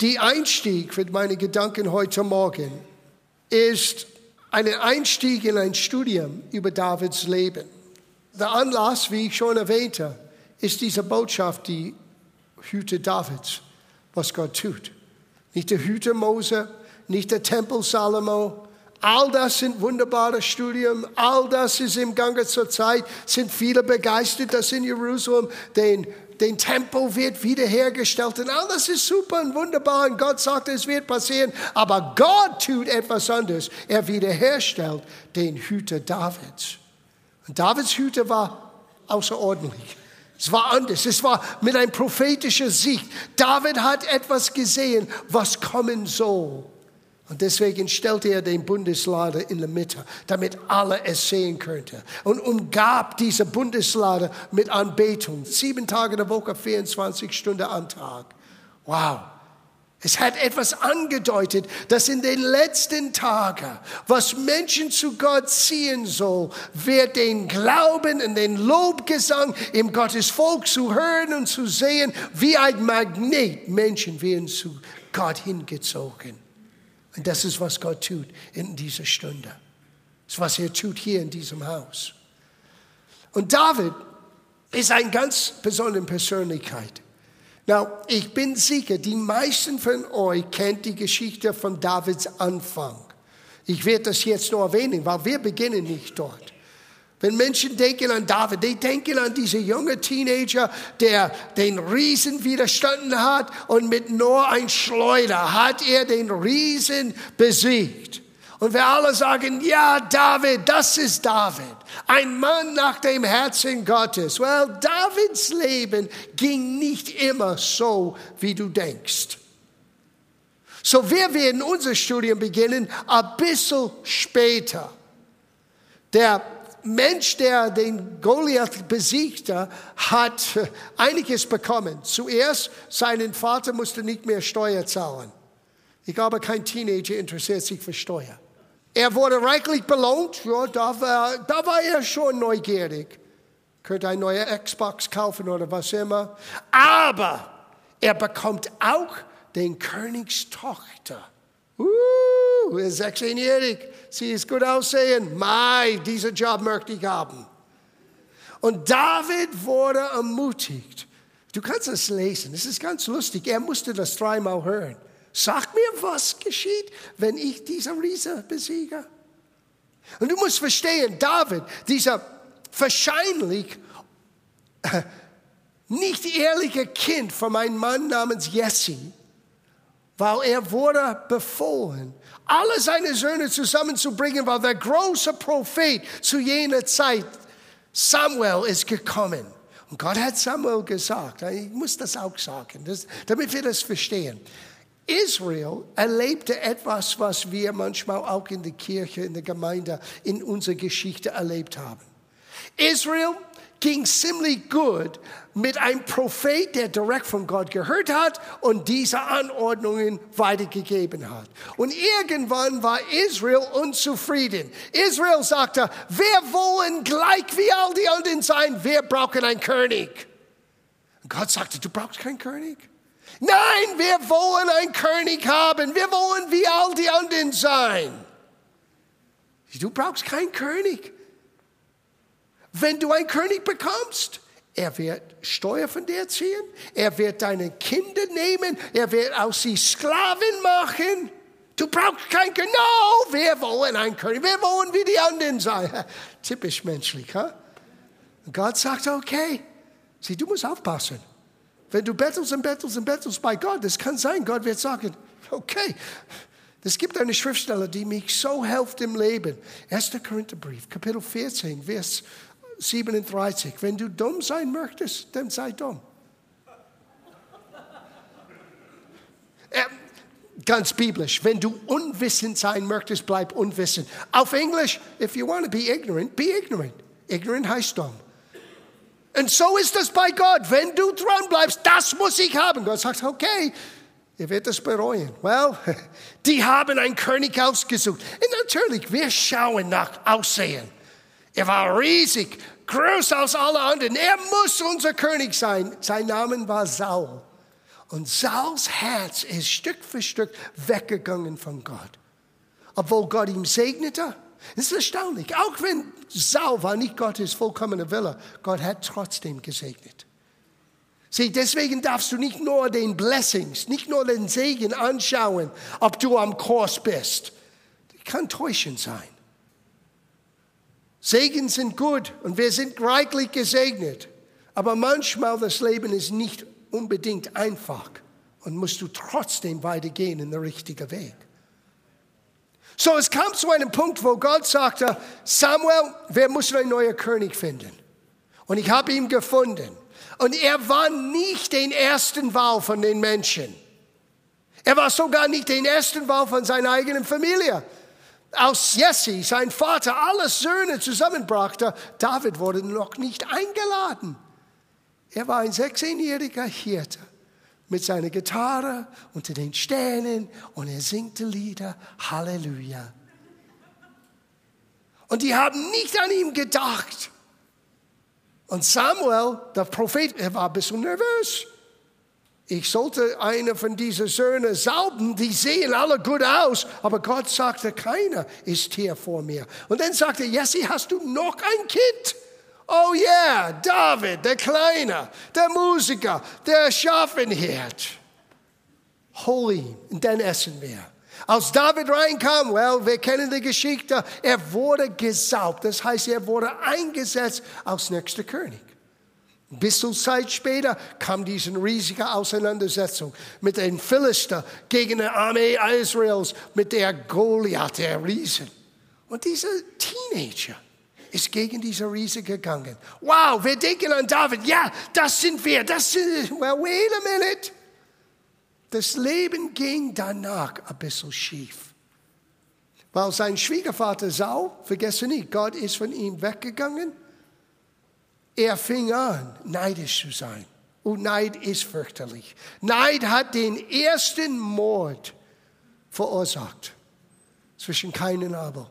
Die Einstieg für meine Gedanken heute Morgen ist ein Einstieg in ein Studium über Davids Leben. Der Anlass, wie ich schon erwähnte, ist diese Botschaft, die Hüte Davids, was Gott tut. Nicht der Hüte Mose, nicht der Tempel Salomo. All das sind wunderbare Studien. All das ist im Gange zur Zeit. Sind viele begeistert, dass in Jerusalem den den Tempel wird wiederhergestellt und alles ist super und wunderbar und Gott sagt, es wird passieren. Aber Gott tut etwas anderes. Er wiederherstellt den Hüter Davids. Und Davids Hüter war außerordentlich. Es war anders. Es war mit einem prophetischen Sicht. David hat etwas gesehen, was kommen soll. Und deswegen stellte er den Bundeslader in der Mitte, damit alle es sehen könnten. Und umgab diese Bundeslader mit Anbetung. Sieben Tage der Woche, 24 Stunden am Tag. Wow. Es hat etwas angedeutet, dass in den letzten Tagen, was Menschen zu Gott ziehen soll, wird den Glauben und den Lobgesang im Gottesvolk zu hören und zu sehen, wie ein Magnet. Menschen werden zu Gott hingezogen. Und das ist, was Gott tut in dieser Stunde. Das ist, was er tut hier in diesem Haus. Und David ist eine ganz besondere Persönlichkeit. Now, ich bin sicher, die meisten von euch kennt die Geschichte von Davids Anfang. Ich werde das jetzt nur erwähnen, weil wir beginnen nicht dort. Wenn Menschen denken an David, die denken an diese junge Teenager, der den Riesen widerstanden hat und mit nur ein Schleuder hat er den Riesen besiegt. Und wir alle sagen, ja, David, das ist David. Ein Mann nach dem Herzen Gottes. Well, Davids Leben ging nicht immer so, wie du denkst. So, wir werden unser Studium beginnen ein bisschen später. Der Mensch, der den Goliath besiegte, hat einiges bekommen. Zuerst, seinen Vater musste nicht mehr Steuer zahlen. Ich glaube, kein Teenager interessiert sich für Steuer. Er wurde reichlich belohnt, ja, da, war, da war er schon neugierig. Könnte ein neuer Xbox kaufen oder was immer. Aber er bekommt auch den Königstochter. Uh, er ist 16-jährig. Sie ist gut aussehen. Mai, diesen Job möchte ich haben. Und David wurde ermutigt. Du kannst es lesen. Es ist ganz lustig. Er musste das dreimal hören. Sag mir, was geschieht, wenn ich diese Riese besiege. Und du musst verstehen, David, dieser wahrscheinlich äh, nicht ehrliche Kind von einem Mann namens Jesse, weil er wurde befohlen, alle seine Söhne zusammenzubringen, weil der große Prophet zu jener Zeit, Samuel, ist gekommen. Und Gott hat Samuel gesagt, ich muss das auch sagen, damit wir das verstehen. Israel erlebte etwas, was wir manchmal auch in der Kirche, in der Gemeinde, in unserer Geschichte erlebt haben. Israel ging ziemlich gut mit einem Prophet, der direkt von Gott gehört hat und diese Anordnungen weitergegeben hat. Und irgendwann war Israel unzufrieden. Israel sagte, wir wollen gleich wie all die anderen sein, wir brauchen einen König. Und Gott sagte, du brauchst keinen König. Nein, wir wollen einen König haben. Wir wollen wie all die anderen sein. Du brauchst keinen König. Wenn du einen König bekommst, er wird Steuer von dir ziehen, er wird deine Kinder nehmen, er wird aus sie Sklaven machen. Du brauchst keinen König. No, wir wollen einen König. Wir wollen wie die anderen sein. Typisch menschlich, ha? Und Gott sagt, okay, sieh, du musst aufpassen. Wenn du bettelst und bettelst und bettelst bei Gott, das kann sein, Gott wird sagen, okay, es gibt eine Schriftstelle, die mich so hilft im Leben. 1. Korintherbrief, Kapitel 14, Vers 37. Wenn du dumm sein möchtest, dann sei dumm. äh, ganz biblisch, wenn du unwissend sein möchtest, bleib unwissend. Auf Englisch, if you want to be ignorant, be ignorant. Ignorant heißt dumm. Und so ist es bei Gott. Wenn du dran bleibst, das muss ich haben. Gott sagt, okay, ihr werdet es bereuen. Well, die haben einen König ausgesucht. Und natürlich, wir schauen nach Aussehen. Er war riesig, größer als alle anderen. Er muss unser König sein. Sein Name war Saul. Und Sauls Herz ist Stück für Stück weggegangen von Gott. Obwohl Gott ihm segnete. Es ist erstaunlich. Auch wenn Saul war nicht Gottes vollkommene Wille, Gott hat trotzdem gesegnet. Sieh, deswegen darfst du nicht nur den Blessings, nicht nur den Segen anschauen, ob du am Kurs bist. Das kann täuschend sein. Segen sind gut und wir sind reichlich gesegnet. Aber manchmal das Leben ist nicht unbedingt einfach und musst du trotzdem weitergehen in den richtigen Weg. So, es kam zu einem Punkt, wo Gott sagte, Samuel, wir müssen einen neuen König finden. Und ich habe ihn gefunden. Und er war nicht den ersten Wahl von den Menschen. Er war sogar nicht den ersten Wahl von seiner eigenen Familie. Als Jesse, sein Vater, alle Söhne zusammenbrachte, David wurde noch nicht eingeladen. Er war ein 16-jähriger Hirte mit seiner Gitarre unter den Sternen und er singt Lieder. Halleluja. Und die haben nicht an ihm gedacht. Und Samuel, der Prophet, er war ein bisschen nervös. Ich sollte eine von diesen Söhnen salben, die sehen alle gut aus, aber Gott sagte, keiner ist hier vor mir. Und dann sagte Jesse, hast du noch ein Kind? Oh yeah, David, der Kleine, der Musiker, der Schafenhirt. Hol ihn, und dann essen wir. Als David reinkam, well, wir kennen die Geschichte, er wurde gesaubt. Das heißt, er wurde eingesetzt als nächster König. Ein bisschen Zeit später kam diese riesige Auseinandersetzung mit den Philister gegen die Armee Israels, mit der Goliath, der Riesen. Und dieser Teenager ist gegen diese Riese gegangen. Wow, wir denken an David. Ja, das sind wir. Das sind, well, wait a minute. Das Leben ging danach ein bisschen schief. Weil sein Schwiegervater Saul, vergesse nicht, Gott ist von ihm weggegangen. Er fing an, neidisch zu sein. Und Neid ist fürchterlich. Neid hat den ersten Mord verursacht zwischen Kain und Abel.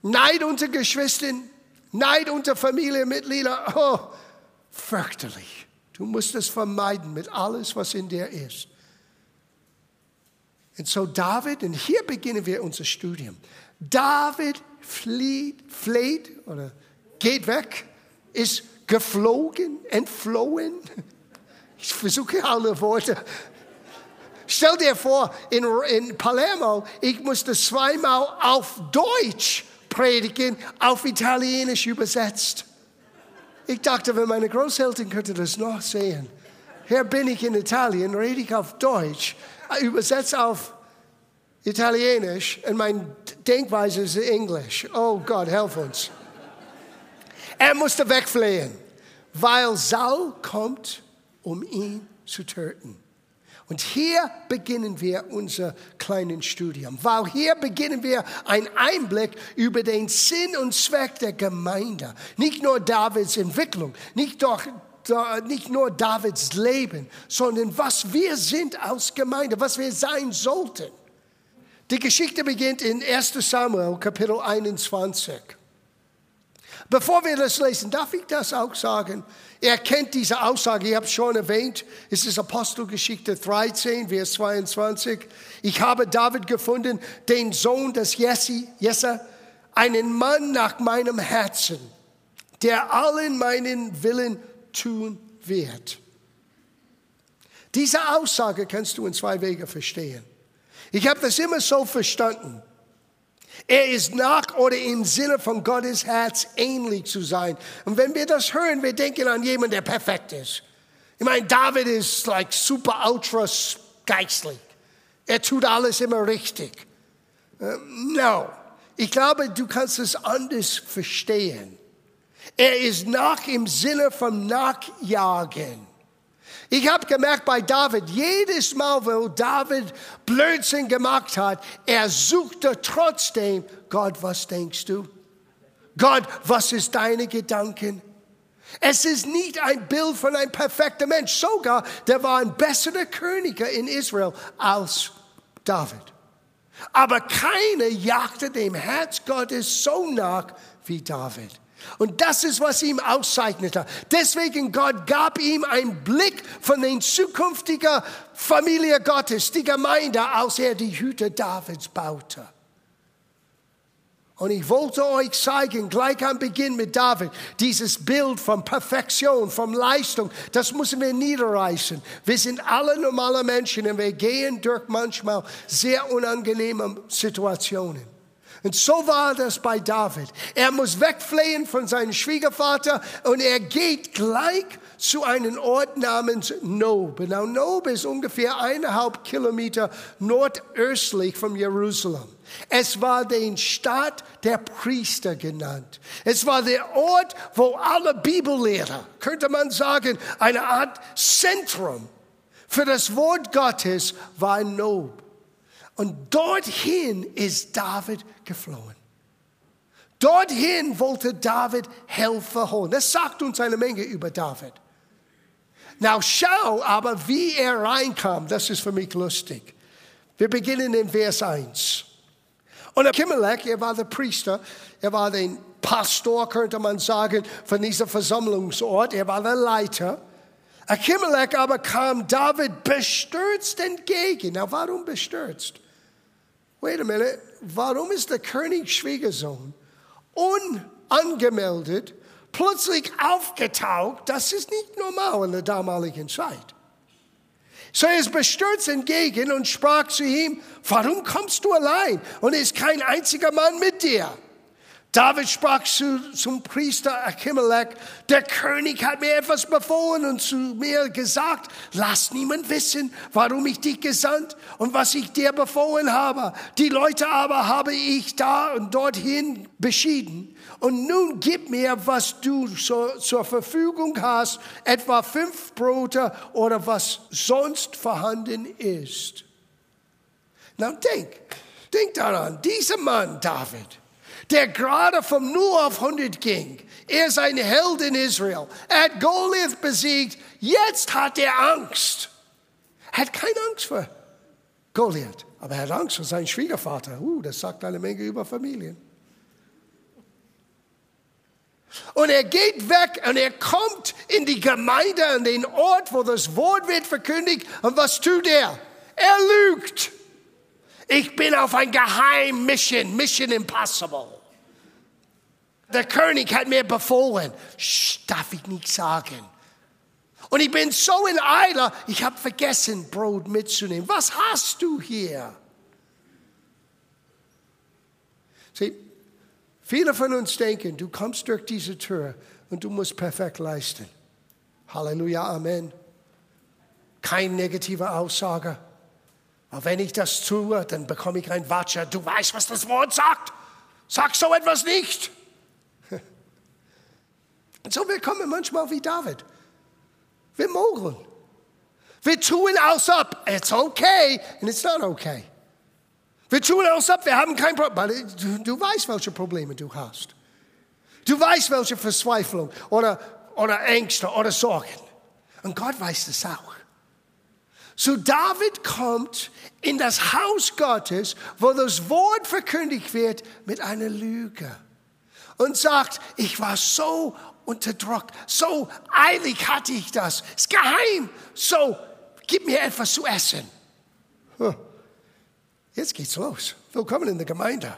Neid unter Geschwistern, Neid unter Familienmitgliedern. Oh, fürchterlich. Du musst es vermeiden mit alles, was in dir ist. Und so David, und hier beginnen wir unser Studium. David flieht, fleht oder geht weg, ist geflogen, entflohen. Ich versuche alle Worte. Stell dir vor, in, in Palermo, ich musste zweimal auf Deutsch predigen, auf Italienisch übersetzt. Ich dachte, wenn meine Großeltern könnten das noch sehen. Hier bin ich in Italien, rede ich auf Deutsch, übersetze auf Italienisch und meine Denkweise ist Englisch. Oh Gott, helf uns. Er musste wegfliehen, weil Saul kommt, um ihn zu töten. Und hier beginnen wir unser kleines Studium, weil hier beginnen wir einen Einblick über den Sinn und Zweck der Gemeinde. Nicht nur Davids Entwicklung, nicht, doch, nicht nur Davids Leben, sondern was wir sind als Gemeinde, was wir sein sollten. Die Geschichte beginnt in 1 Samuel Kapitel 21. Bevor wir das lesen, darf ich das auch sagen? Er kennt diese Aussage, ich habe schon erwähnt, es ist Apostelgeschichte 13, Vers 22. Ich habe David gefunden, den Sohn des Jesse, Jesse, einen Mann nach meinem Herzen, der allen meinen Willen tun wird. Diese Aussage kannst du in zwei Wege verstehen. Ich habe das immer so verstanden. Er ist nach oder im Sinne von Gottes Herz ähnlich zu sein. Und wenn wir das hören, wir denken an jemanden, der perfekt ist. Ich meine, David ist like super ultra geistlich. Er tut alles immer richtig. Uh, no. Ich glaube, du kannst es anders verstehen. Er ist nach im Sinne von Nachjagen. Ich habe gemerkt bei David, jedes Mal, wo David Blödsinn gemacht hat, er suchte trotzdem, Gott, was denkst du? Gott, was ist deine Gedanken? Es ist nicht ein Bild von einem perfekten Mensch. Sogar, der war ein besserer König in Israel als David. Aber keiner jagte dem Herz Gottes so nach wie David. Und das ist, was ihm auszeichnete. Deswegen Gott gab ihm einen Blick von den zukünftigen Familie Gottes, die Gemeinde, als er die Hüte Davids baute. Und ich wollte euch zeigen, gleich am Beginn mit David, dieses Bild von Perfektion, von Leistung, das müssen wir niederreißen. Wir sind alle normale Menschen und wir gehen durch manchmal sehr unangenehme Situationen. Und so war das bei David. Er muss wegfliehen von seinem Schwiegervater und er geht gleich zu einem Ort namens Nob. Now, Nob ist ungefähr eineinhalb Kilometer nordöstlich von Jerusalem. Es war den Stadt der Priester genannt. Es war der Ort, wo alle Bibellehrer, könnte man sagen, eine Art Zentrum für das Wort Gottes war Nob. Und dorthin ist David geflohen. Dorthin wollte David Helfer holen. Das sagt uns eine Menge über David. Now schau aber, wie er reinkam. Das ist für mich lustig. Wir beginnen in Vers 1. Und Achimelech, er war der Priester, er war der Pastor, könnte man sagen, von diesem Versammlungsort. Er war der Leiter. Achimelech aber kam David bestürzt entgegen. Na, warum bestürzt? Wait a minute, warum ist der König Schwiegersohn unangemeldet plötzlich aufgetaucht? Das ist nicht normal in der damaligen Zeit. So er ist bestürzt entgegen und sprach zu ihm, warum kommst du allein und ist kein einziger Mann mit dir? David sprach zu, zum Priester Achimelech, der König hat mir etwas befohlen und zu mir gesagt, lass niemand wissen, warum ich dich gesandt und was ich dir befohlen habe. Die Leute aber habe ich da und dorthin beschieden. Und nun gib mir, was du so, zur Verfügung hast, etwa fünf Brote oder was sonst vorhanden ist. Na denk, denk daran, dieser Mann, David, der gerade vom 0 auf 100 ging. Er ist ein Held in Israel. Er hat Goliath besiegt. Jetzt hat er Angst. Er hat keine Angst vor Goliath, aber er hat Angst vor seinem Schwiegervater. Uh, das sagt eine Menge über Familien. Und er geht weg und er kommt in die Gemeinde, an den Ort, wo das Wort wird verkündigt. Und was tut er? Er lügt. Ich bin auf ein Geheim Mission, Mission Impossible. Der König hat mir befohlen, darf ich nicht sagen. Und ich bin so in Eile, ich habe vergessen, Brot mitzunehmen. Was hast du hier? Sieh, viele von uns denken, du kommst durch diese Tür und du musst perfekt leisten. Halleluja, Amen. Keine negative Aussage. Aber wenn ich das tue, dann bekomme ich ein Watscher. Du weißt, was das Wort sagt. Sag so etwas nicht. Und so wir kommen manchmal wie David. Wir mogeln. Wir tun aus ab. It's okay and it's not okay. Wir tun aus ab, wir haben kein Problem. Du, du weißt, welche Probleme du hast. Du weißt, welche Verzweiflung oder, oder Ängste oder Sorgen. Und Gott weiß das auch. So David kommt in das Haus Gottes, wo das Wort verkündigt wird, mit einer Lüge und sagt, ich war so unter Druck. So eilig hatte ich das. Ist geheim. So, gib mir etwas zu essen. Jetzt geht's los. Willkommen in der Gemeinde.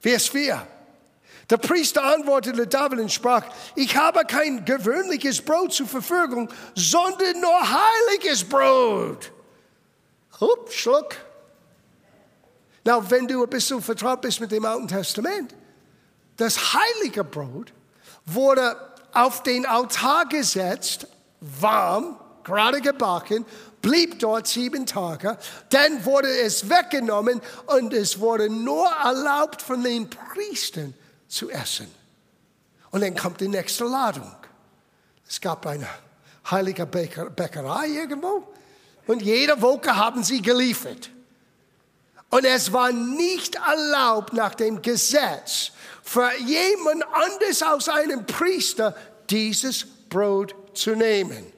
Vers 4. Der Priester antwortete David und sprach, ich habe kein gewöhnliches Brot zur Verfügung, sondern nur heiliges Brot. Hup, Schluck. Na, wenn du ein bisschen vertraut bist mit dem Alten Testament, das heilige Brot wurde auf den Altar gesetzt, warm, gerade gebacken, blieb dort sieben Tage, dann wurde es weggenommen und es wurde nur erlaubt von den Priestern zu essen. Und dann kommt die nächste Ladung. Es gab eine heilige Bäckerei irgendwo und jede Woche haben sie geliefert. Und es war nicht erlaubt nach dem Gesetz für jemand anders als einen Priester dieses Brot zu nehmen.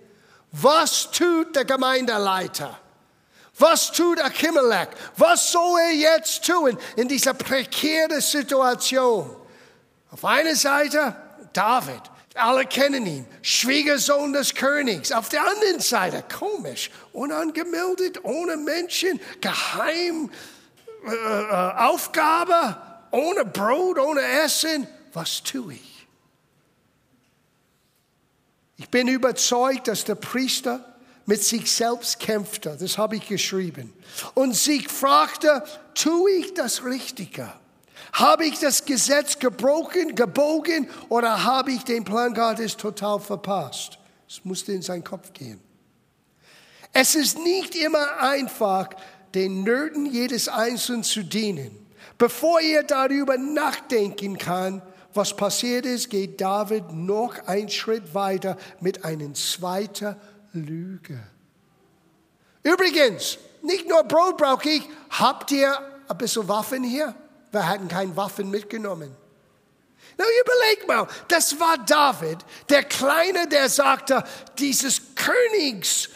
Was tut der Gemeindeleiter? Was tut Achimelech? Was soll er jetzt tun in dieser prekären Situation? Auf einer Seite David, alle kennen ihn, Schwiegersohn des Königs. Auf der anderen Seite, komisch, unangemeldet, ohne Menschen, geheim, äh, äh, Aufgabe, ohne Brot, ohne Essen. Was tue ich? Ich bin überzeugt, dass der Priester mit sich selbst kämpfte, das habe ich geschrieben, und sich fragte, tue ich das Richtige? Habe ich das Gesetz gebrochen, gebogen oder habe ich den Plan Gottes total verpasst? Es musste in seinen Kopf gehen. Es ist nicht immer einfach, den Nöten jedes Einzelnen zu dienen. Bevor ihr darüber nachdenken kann, was passiert ist, geht David noch einen Schritt weiter mit einer zweiten Lüge. Übrigens, nicht nur Brot brauche ich, habt ihr ein bisschen Waffen hier? Wir hatten keine Waffen mitgenommen. Na, überleg mal, das war David, der Kleine, der sagte, dieses Königs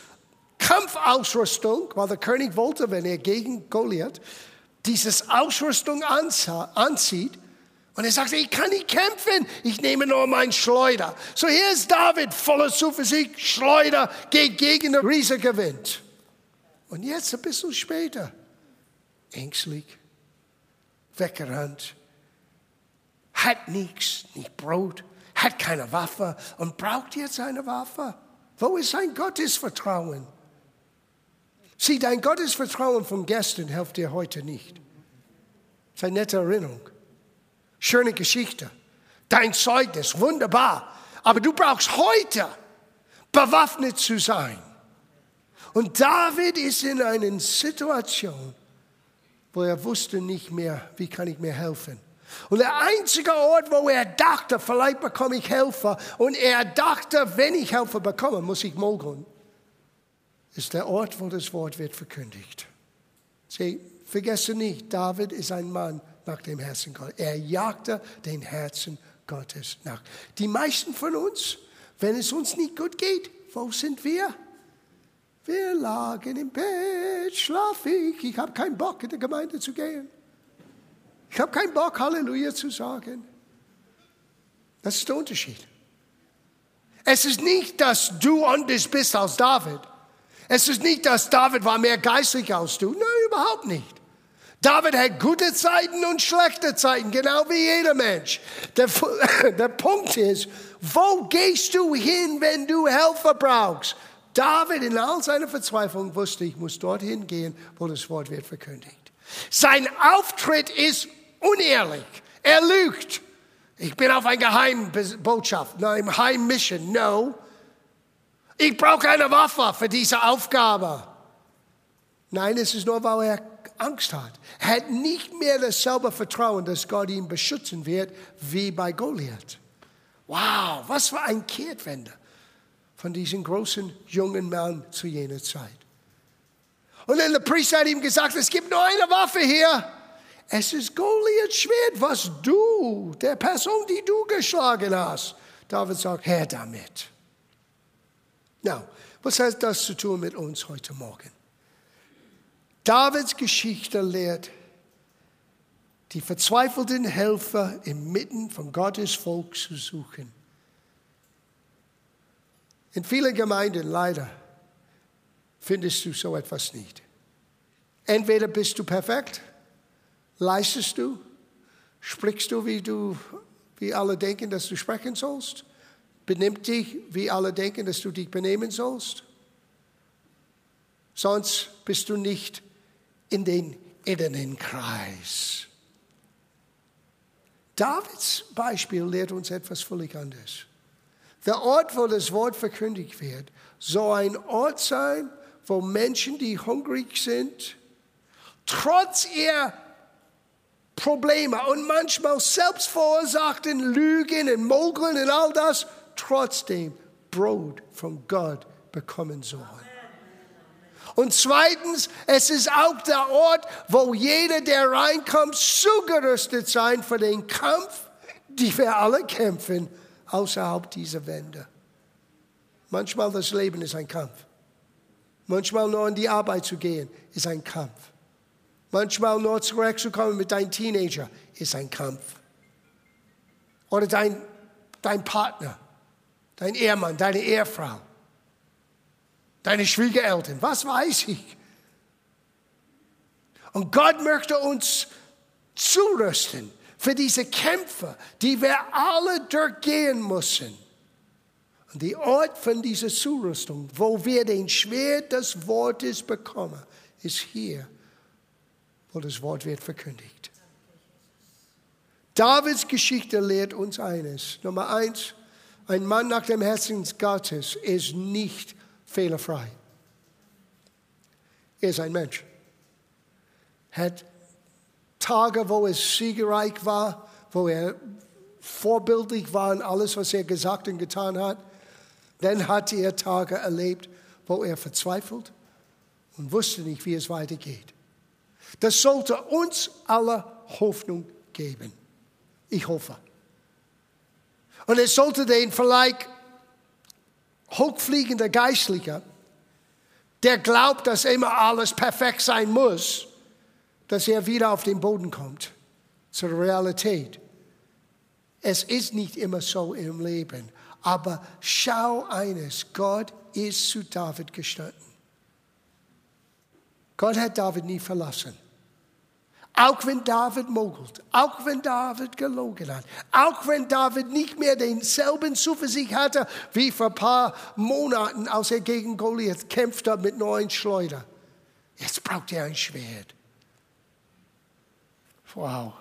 Kampfausrüstung, weil der König wollte, wenn er gegen Goliath dieses Ausrüstung anzieht, und er sagte, ich kann nicht kämpfen, ich nehme nur mein Schleuder. So hier ist David voller Zuversicht, Schleuder geht gegen den Riese gewinnt. Und jetzt ein bisschen später, ängstlich, weggerannt, hat nichts, nicht Brot, hat keine Waffe und braucht jetzt eine Waffe. Wo ist sein Gottesvertrauen? Sieh, dein Gottesvertrauen von gestern hilft dir heute nicht. Das ist eine nette Erinnerung. Schöne Geschichte. Dein Zeugnis, wunderbar. Aber du brauchst heute bewaffnet zu sein. Und David ist in einer Situation, wo er wusste nicht mehr, wie kann ich mir helfen. Und der einzige Ort, wo er dachte, vielleicht bekomme ich Helfer, und er dachte, wenn ich Helfer bekomme, muss ich mogeln, ist der Ort, wo das Wort wird verkündigt. Sieh, vergesse nicht, David ist ein Mann nach dem Herzen Gottes. Er jagte den Herzen Gottes nach. Die meisten von uns, wenn es uns nicht gut geht, wo sind wir? Wir lagen im Bett, schlaf ich. Ich habe keinen Bock, in die Gemeinde zu gehen. Ich habe keinen Bock, Halleluja zu sagen. Das ist der Unterschied. Es ist nicht, dass du anders bist als David. Es ist nicht, dass David war mehr geistlich als du. Nein, überhaupt nicht. David hat gute Zeiten und schlechte Zeiten, genau wie jeder Mensch. Der, der Punkt ist, wo gehst du hin, wenn du Helfer brauchst? David in all seiner Verzweiflung wusste, ich muss dorthin gehen, wo das Wort wird verkündigt. Sein Auftritt ist unehrlich. Er lügt. Ich bin auf einer Geheimbotschaft, nein, Heimmission. No. Ich brauche eine Waffe für diese Aufgabe. Nein, es ist nur, weil er Angst hat. Er hat nicht mehr dasselbe Vertrauen, dass Gott ihn beschützen wird, wie bei Goliath. Wow, was für ein Kehrtwende von diesem großen jungen Mann zu jener Zeit. Und dann der Priester hat ihm gesagt, es gibt nur eine Waffe hier. Es ist Goliaths Schwert, was du, der Person, die du geschlagen hast. David sagt, Herr damit. Now, was hat das zu tun mit uns heute Morgen? Davids Geschichte lehrt, die verzweifelten Helfer inmitten von Gottes Volk zu suchen. In vielen Gemeinden leider findest du so etwas nicht. Entweder bist du perfekt, leistest du, sprichst du, wie du, wie alle denken, dass du sprechen sollst, benimmt dich, wie alle denken, dass du dich benehmen sollst. Sonst bist du nicht in den inneren Kreis. Davids Beispiel lehrt uns etwas völlig anderes. Der Ort, wo das Wort verkündigt wird, soll ein Ort sein, wo Menschen, die hungrig sind, trotz ihr Probleme und manchmal selbst verursachten Lügen und Mogeln und all das, trotzdem Brot von Gott bekommen sollen. Und zweitens, es ist auch der Ort, wo jeder, der reinkommt, zugerüstet sein für den Kampf, die wir alle kämpfen außerhalb dieser Wände. Manchmal das Leben ist ein Kampf. Manchmal nur in die Arbeit zu gehen ist ein Kampf. Manchmal nur zurückzukommen mit deinem Teenager ist ein Kampf. oder dein, dein Partner, dein Ehemann, deine Ehefrau, deine Schwiegereltern, was weiß ich. Und Gott möchte uns zurüsten für diese Kämpfe, die wir alle durchgehen müssen. Und die Ort von dieser Zurüstung, wo wir den Schwert des Wortes bekommen, ist hier, wo das Wort wird verkündigt. Davids Geschichte lehrt uns eines. Nummer eins, ein Mann nach dem Herzen Gottes ist nicht fehlerfrei. Er ist ein Mensch. Hat Tage, wo es siegereich war, wo er vorbildlich war in alles, was er gesagt und getan hat. Dann hat er Tage erlebt, wo er verzweifelt und wusste nicht, wie es weitergeht. Das sollte uns alle Hoffnung geben. Ich hoffe. Und es sollte den vielleicht hochfliegender Geistlicher, der glaubt, dass immer alles perfekt sein muss, dass er wieder auf den Boden kommt, zur Realität. Es ist nicht immer so im Leben, aber schau eines, Gott ist zu David gestanden. Gott hat David nie verlassen. Auch wenn David mogelt, auch wenn David gelogen hat, auch wenn David nicht mehr denselben Zuversicht hatte wie vor ein paar Monaten, als er gegen Goliath kämpfte mit neuen Schleuder. Jetzt braucht er ein Schwert. Wow.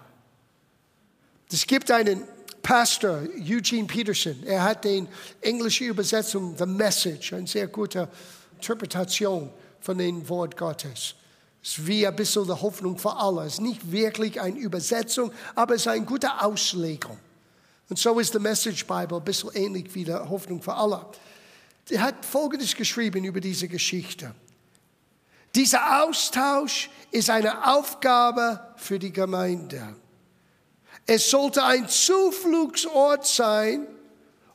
Es gibt einen Pastor, Eugene Peterson, er hat die englische Übersetzung The Message, eine sehr gute Interpretation von dem Wort Gottes. Es ist wie ein bisschen die Hoffnung für alle. Es ist nicht wirklich eine Übersetzung, aber es ist eine gute Auslegung. Und so ist die Message Bible ein bisschen ähnlich wie die Hoffnung für alle. Er hat Folgendes geschrieben über diese Geschichte. Dieser Austausch ist eine Aufgabe für die Gemeinde. Es sollte ein Zufluchtsort sein,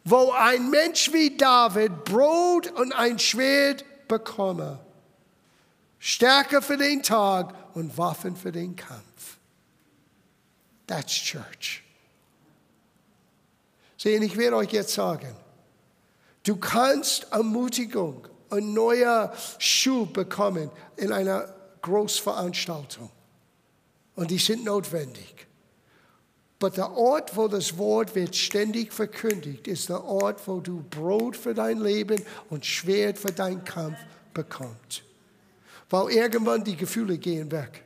wo ein Mensch wie David Brot und ein Schwert bekomme. Stärke für den Tag und Waffen für den Kampf. That's church. Sehen, ich werde euch jetzt sagen, du kannst Ermutigung ein neuer Schub bekommen in einer Großveranstaltung. Und die sind notwendig. Aber der Ort, wo das Wort wird ständig verkündigt, ist der Ort, wo du Brot für dein Leben und Schwert für deinen Kampf bekommst. Weil irgendwann die Gefühle gehen weg.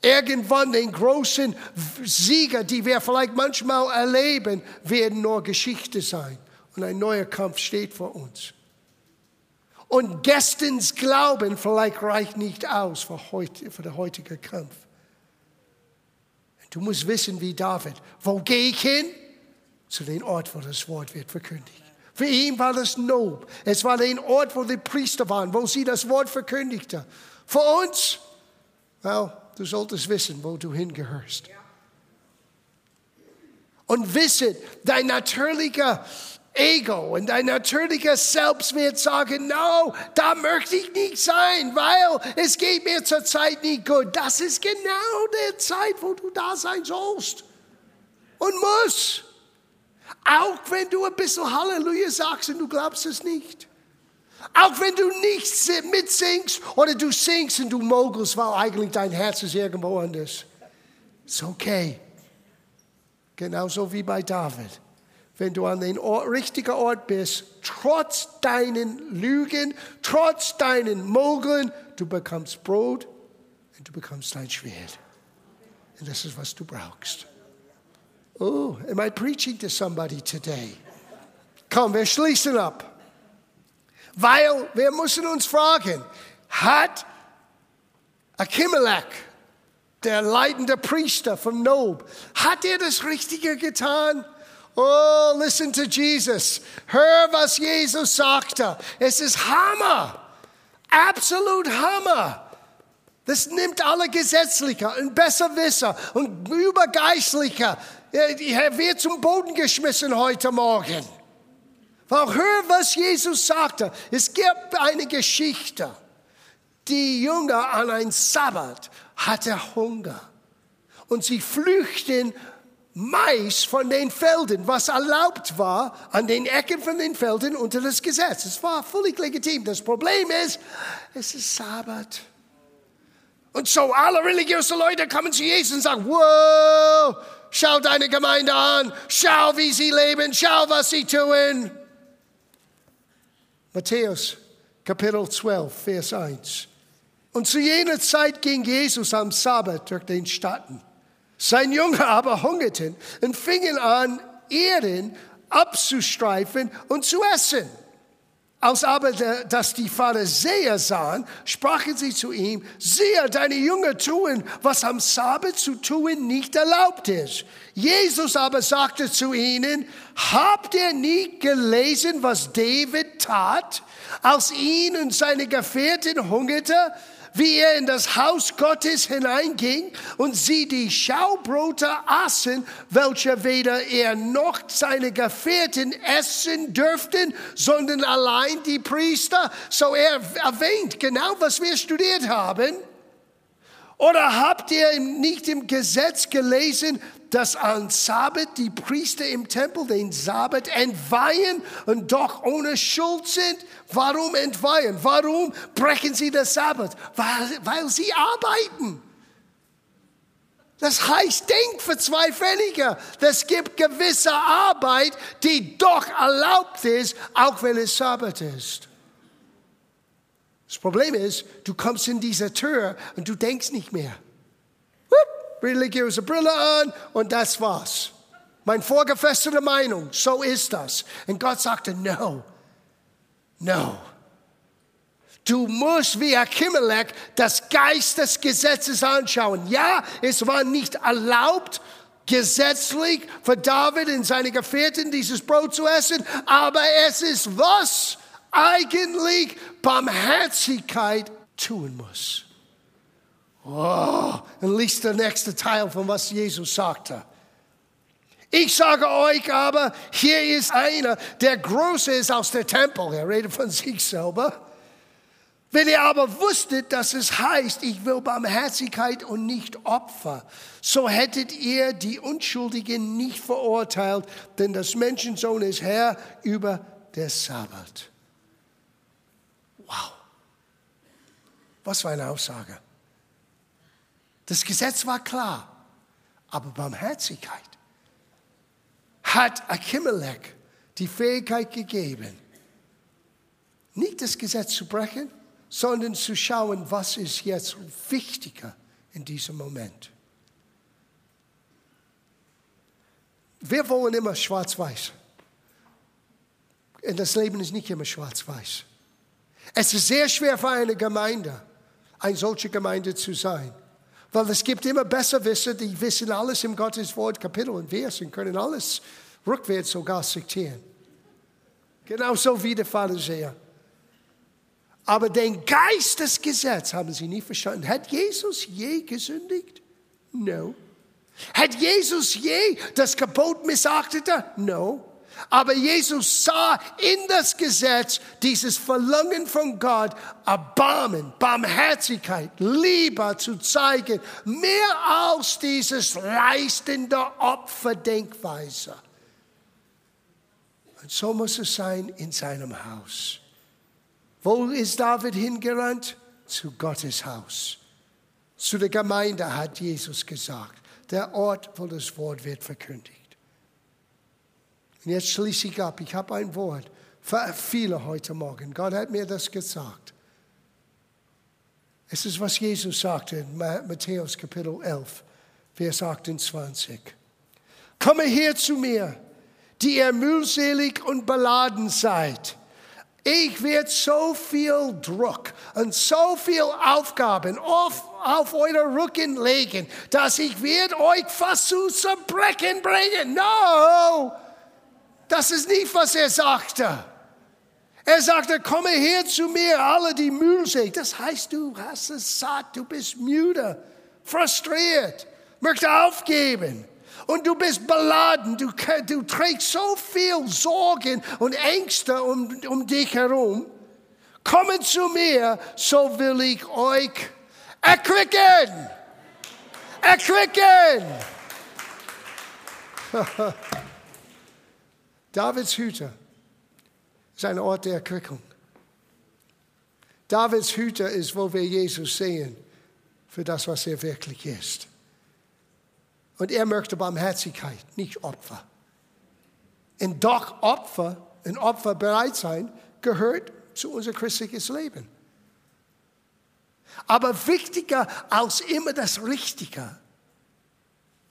Irgendwann den großen Sieger, die wir vielleicht manchmal erleben, werden nur Geschichte sein. Und ein neuer Kampf steht vor uns. Und gestens Glauben vielleicht reicht nicht aus für, heute, für den heutigen Kampf. Du musst wissen, wie David, wo gehe ich hin? Zu dem Ort, wo das Wort wird verkündigt. Für ihn war das Nob. Es war der Ort, wo die Priester waren, wo sie das Wort verkündigten. Für uns, well, du solltest wissen, wo du hingehörst. Und wisse, dein natürlicher Ego und dein natürliches Selbst wird sagen, no, da möchte ich nicht sein, weil es geht mir zurzeit nicht gut. Das ist genau der Zeit, wo du da sein sollst und musst. Auch wenn du ein bisschen Halleluja sagst und du glaubst es nicht. Auch wenn du nicht mitsingst oder du singst und du mogelst, weil eigentlich dein Herz ist irgendwo anders. Ist okay. Genauso wie bei David wenn du an den Ort, richtigen Ort bist, trotz deinen Lügen, trotz deinen Mogeln, du bekommst Brot und du bekommst dein Schwert. Und das ist, was du brauchst. Oh, am I preaching to somebody today? Komm, wir schließen ab. Weil wir müssen uns fragen, hat Achimelech, der leitende Priester vom Nob, hat er das Richtige getan? Oh, listen to Jesus. Hör, was Jesus sagte. Es ist Hammer. Absolut Hammer. Das nimmt alle Gesetzliche und Besserwisser und Übergeistliche. Er wird zum Boden geschmissen heute Morgen. Weil hör, was Jesus sagte. Es gibt eine Geschichte. Die Jünger an einem Sabbat hatte Hunger. Und sie flüchten Mais von den Feldern, was erlaubt war, an den Ecken von den Feldern unter das Gesetz. Es war völlig legitim. Das Problem ist, es ist Sabbat. Und so alle religiösen Leute kommen zu Jesus und sagen, wow, schau deine Gemeinde an, schau, wie sie leben, schau, was sie tun. Matthäus, Kapitel 12, Vers 1. Und zu jener Zeit ging Jesus am Sabbat durch den Staaten. Sein Junge aber hungerten und fingen an, Ehren abzustreifen und zu essen. Als aber dass die Pharisäer sahen, sprachen sie zu ihm, siehe, deine Jünger tun, was am Sabbat zu tun nicht erlaubt ist. Jesus aber sagte zu ihnen, habt ihr nie gelesen, was David tat, als ihn und seine Gefährten hungerte? Wie er in das Haus Gottes hineinging und sie die Schaubrote aßen, welche weder er noch seine Gefährten essen dürften, sondern allein die Priester. So er erwähnt genau, was wir studiert haben. Oder habt ihr nicht im Gesetz gelesen, dass an Sabbat die Priester im Tempel den Sabbat entweihen und doch ohne Schuld sind? Warum entweihen? Warum brechen sie das Sabbat? Weil, weil sie arbeiten. Das heißt, denk für zwei Pfennige. Es gibt gewisse Arbeit, die doch erlaubt ist, auch wenn es Sabbat ist. Das Problem ist, du kommst in diese Tür und du denkst nicht mehr. Religiöse Brille an und das war's. Mein vorgefestigte Meinung, so ist das. Und Gott sagte, no, no. Du musst wie Achimelech das Geist des Gesetzes anschauen. Ja, es war nicht erlaubt, gesetzlich für David und seine Gefährten dieses Brot zu essen, aber es ist was? eigentlich Barmherzigkeit tun muss. Oh, und liest der nächste Teil von was Jesus sagte. Ich sage euch aber, hier ist einer, der groß ist aus der Tempel. Er redet von sich selber. Wenn ihr aber wusstet, dass es heißt, ich will Barmherzigkeit und nicht Opfer, so hättet ihr die Unschuldigen nicht verurteilt, denn das Menschensohn ist Herr über der Sabbat. Wow. Was für eine Aussage. Das Gesetz war klar, aber Barmherzigkeit hat Achimelech die Fähigkeit gegeben, nicht das Gesetz zu brechen, sondern zu schauen, was ist jetzt wichtiger in diesem Moment. Wir wollen immer schwarz-weiß. Und das Leben ist nicht immer schwarz-weiß. Es ist sehr schwer für eine Gemeinde, eine solche Gemeinde zu sein. Weil es gibt immer Besserwisser, die wissen alles im Gottes Wort, Kapitel und Vers und können alles rückwärts sogar zitieren. Genauso wie der Pharisäer. Aber den Geist des Gesetzes haben sie nie verstanden. Hat Jesus je gesündigt? No. Hat Jesus je das Gebot missachtet? No. Aber Jesus sah in das Gesetz dieses Verlangen von Gott, Erbarmen, Barmherzigkeit, Liebe zu zeigen, mehr als dieses leistende Opferdenkweise. Und so muss es sein in seinem Haus. Wo ist David hingerannt? Zu Gottes Haus. Zu der Gemeinde hat Jesus gesagt. Der Ort, wo das Wort wird verkündigt. Und jetzt schließe ich ab. Ich habe ein Wort für viele heute Morgen. Gott hat mir das gesagt. Es ist, was Jesus sagte in Matthäus Kapitel 11, Vers 28. Komme her zu mir, die ihr mühselig und beladen seid. Ich werde so viel Druck und so viel Aufgaben auf, auf eure Rücken legen, dass ich werde euch fast zu zerbrechen bringen. No! Das ist nicht, was er sagte. Er sagte, komme her zu mir, alle die mühselig. Das heißt, du hast es satt, du bist müde, frustriert, möchte aufgeben. Und du bist beladen, du, du trägst so viel Sorgen und Ängste um, um dich herum. Komme zu mir, so will ich euch erquicken. Erquicken. Davids Hüter ist ein Ort der Erquickung. Davids Hüter ist, wo wir Jesus sehen für das, was er wirklich ist. Und er möchte Barmherzigkeit, nicht Opfer. Und doch Opfer, ein Opfer bereit sein, gehört zu unser christliches Leben. Aber wichtiger als immer das Richtige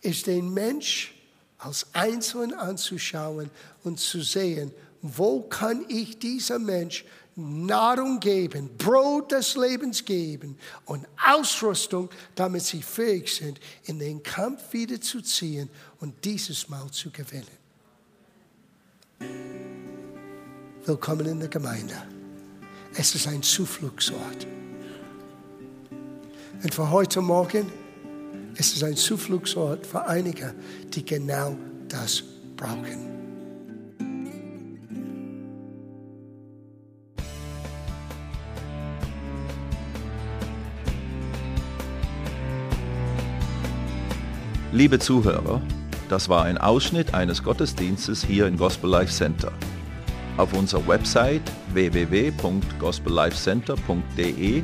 ist den Mensch als Einzelnen anzuschauen und zu sehen, wo kann ich dieser Mensch Nahrung geben, Brot des Lebens geben und Ausrüstung, damit sie fähig sind, in den Kampf wiederzuziehen und dieses Mal zu gewinnen. Willkommen in der Gemeinde. Es ist ein Zufluchtsort. Und für heute Morgen ist es ein Zufluchtsort für einige, die genau das brauchen. Liebe Zuhörer, das war ein Ausschnitt eines Gottesdienstes hier im Gospel Life Center. Auf unserer Website www.gospellifecenter.de